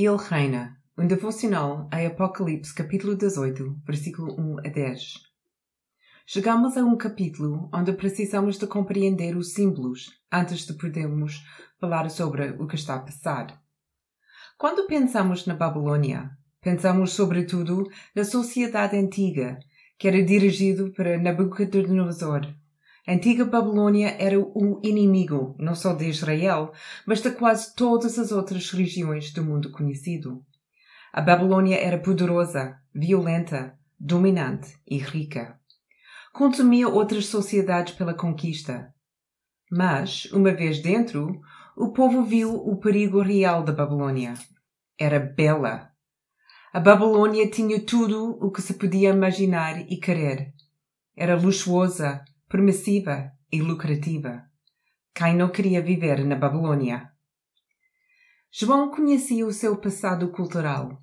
Ele reina. Um devocional a Apocalipse, capítulo 18, versículo 1 a 10. Chegamos a um capítulo onde precisamos de compreender os símbolos antes de podermos falar sobre o que está a passar. Quando pensamos na Babilônia, pensamos sobretudo na sociedade antiga, que era dirigido para Nabucodonosor, a antiga Babilônia era o inimigo não só de Israel, mas de quase todas as outras regiões do mundo conhecido. A Babilônia era poderosa, violenta, dominante e rica. Consumia outras sociedades pela conquista. Mas, uma vez dentro, o povo viu o perigo real da Babilônia. Era bela. A Babilônia tinha tudo o que se podia imaginar e querer. Era luxuosa, permissiva e lucrativa. Quem não queria viver na Babilônia? João conhecia o seu passado cultural.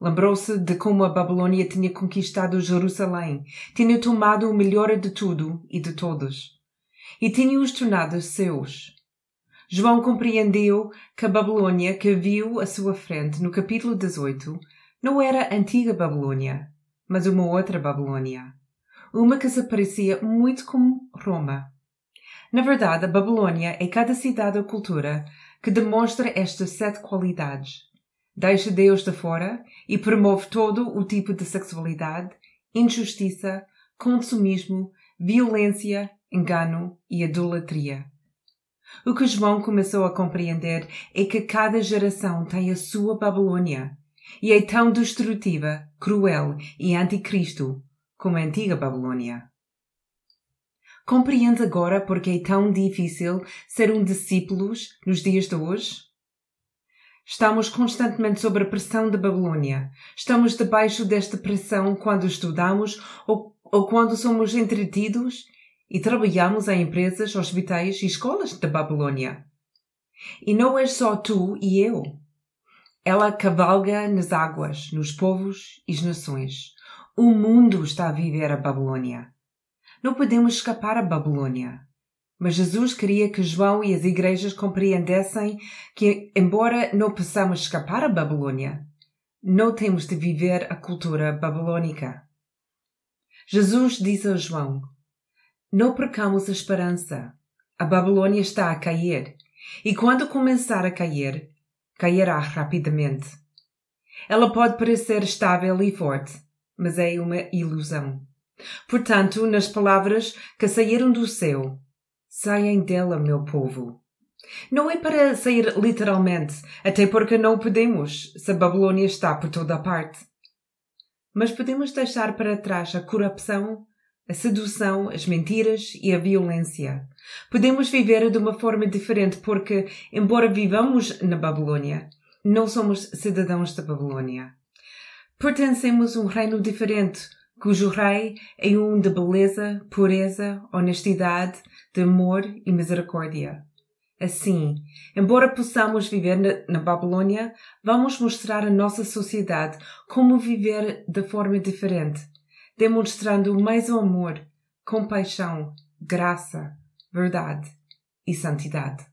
Lembrou-se de como a Babilônia tinha conquistado Jerusalém, tinha tomado o melhor de tudo e de todos, e tinha-os tornado seus. João compreendeu que a Babilônia que viu à sua frente no capítulo 18 não era a antiga Babilônia, mas uma outra Babilônia uma que se parecia muito com Roma. Na verdade, a Babilônia é cada cidade ou cultura que demonstra estas sete qualidades. Deixa Deus de fora e promove todo o tipo de sexualidade, injustiça, consumismo, violência, engano e idolatria. O que João começou a compreender é que cada geração tem a sua Babilônia e é tão destrutiva, cruel e anticristo como a antiga Babilônia. Compreende agora porque é tão difícil ser um discípulo nos dias de hoje? Estamos constantemente sob a pressão da Babilônia. Estamos debaixo desta pressão quando estudamos ou, ou quando somos entretidos e trabalhamos em empresas, hospitais e escolas da Babilônia. E não és só tu e eu. Ela cavalga nas águas, nos povos e as nações. O mundo está a viver a Babilônia. Não podemos escapar à Babilônia. Mas Jesus queria que João e as igrejas compreendessem que, embora não possamos escapar à Babilônia, não temos de viver a cultura babilônica. Jesus diz a João: Não percamos a esperança. A Babilônia está a cair, e quando começar a cair, cairá rapidamente. Ela pode parecer estável e forte, mas é uma ilusão. Portanto, nas palavras que saíram do céu, saiam dela, meu povo. Não é para sair literalmente, até porque não podemos, se a Babilônia está por toda a parte. Mas podemos deixar para trás a corrupção, a sedução, as mentiras e a violência. Podemos viver de uma forma diferente porque, embora vivamos na Babilônia, não somos cidadãos da Babilônia. Pertencemos a um reino diferente, cujo rei é um de beleza, pureza, honestidade, de amor e misericórdia. Assim, embora possamos viver na, Babilônia, vamos mostrar à nossa sociedade como viver de forma diferente, demonstrando mais o amor, compaixão, graça, verdade e santidade.